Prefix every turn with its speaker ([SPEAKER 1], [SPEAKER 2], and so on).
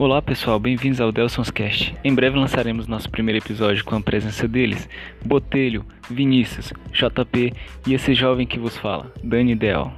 [SPEAKER 1] Olá pessoal, bem-vindos ao Delson's Cast. Em breve lançaremos nosso primeiro episódio com a presença deles, Botelho, Vinícius, JP e esse jovem que vos fala, Dani Del.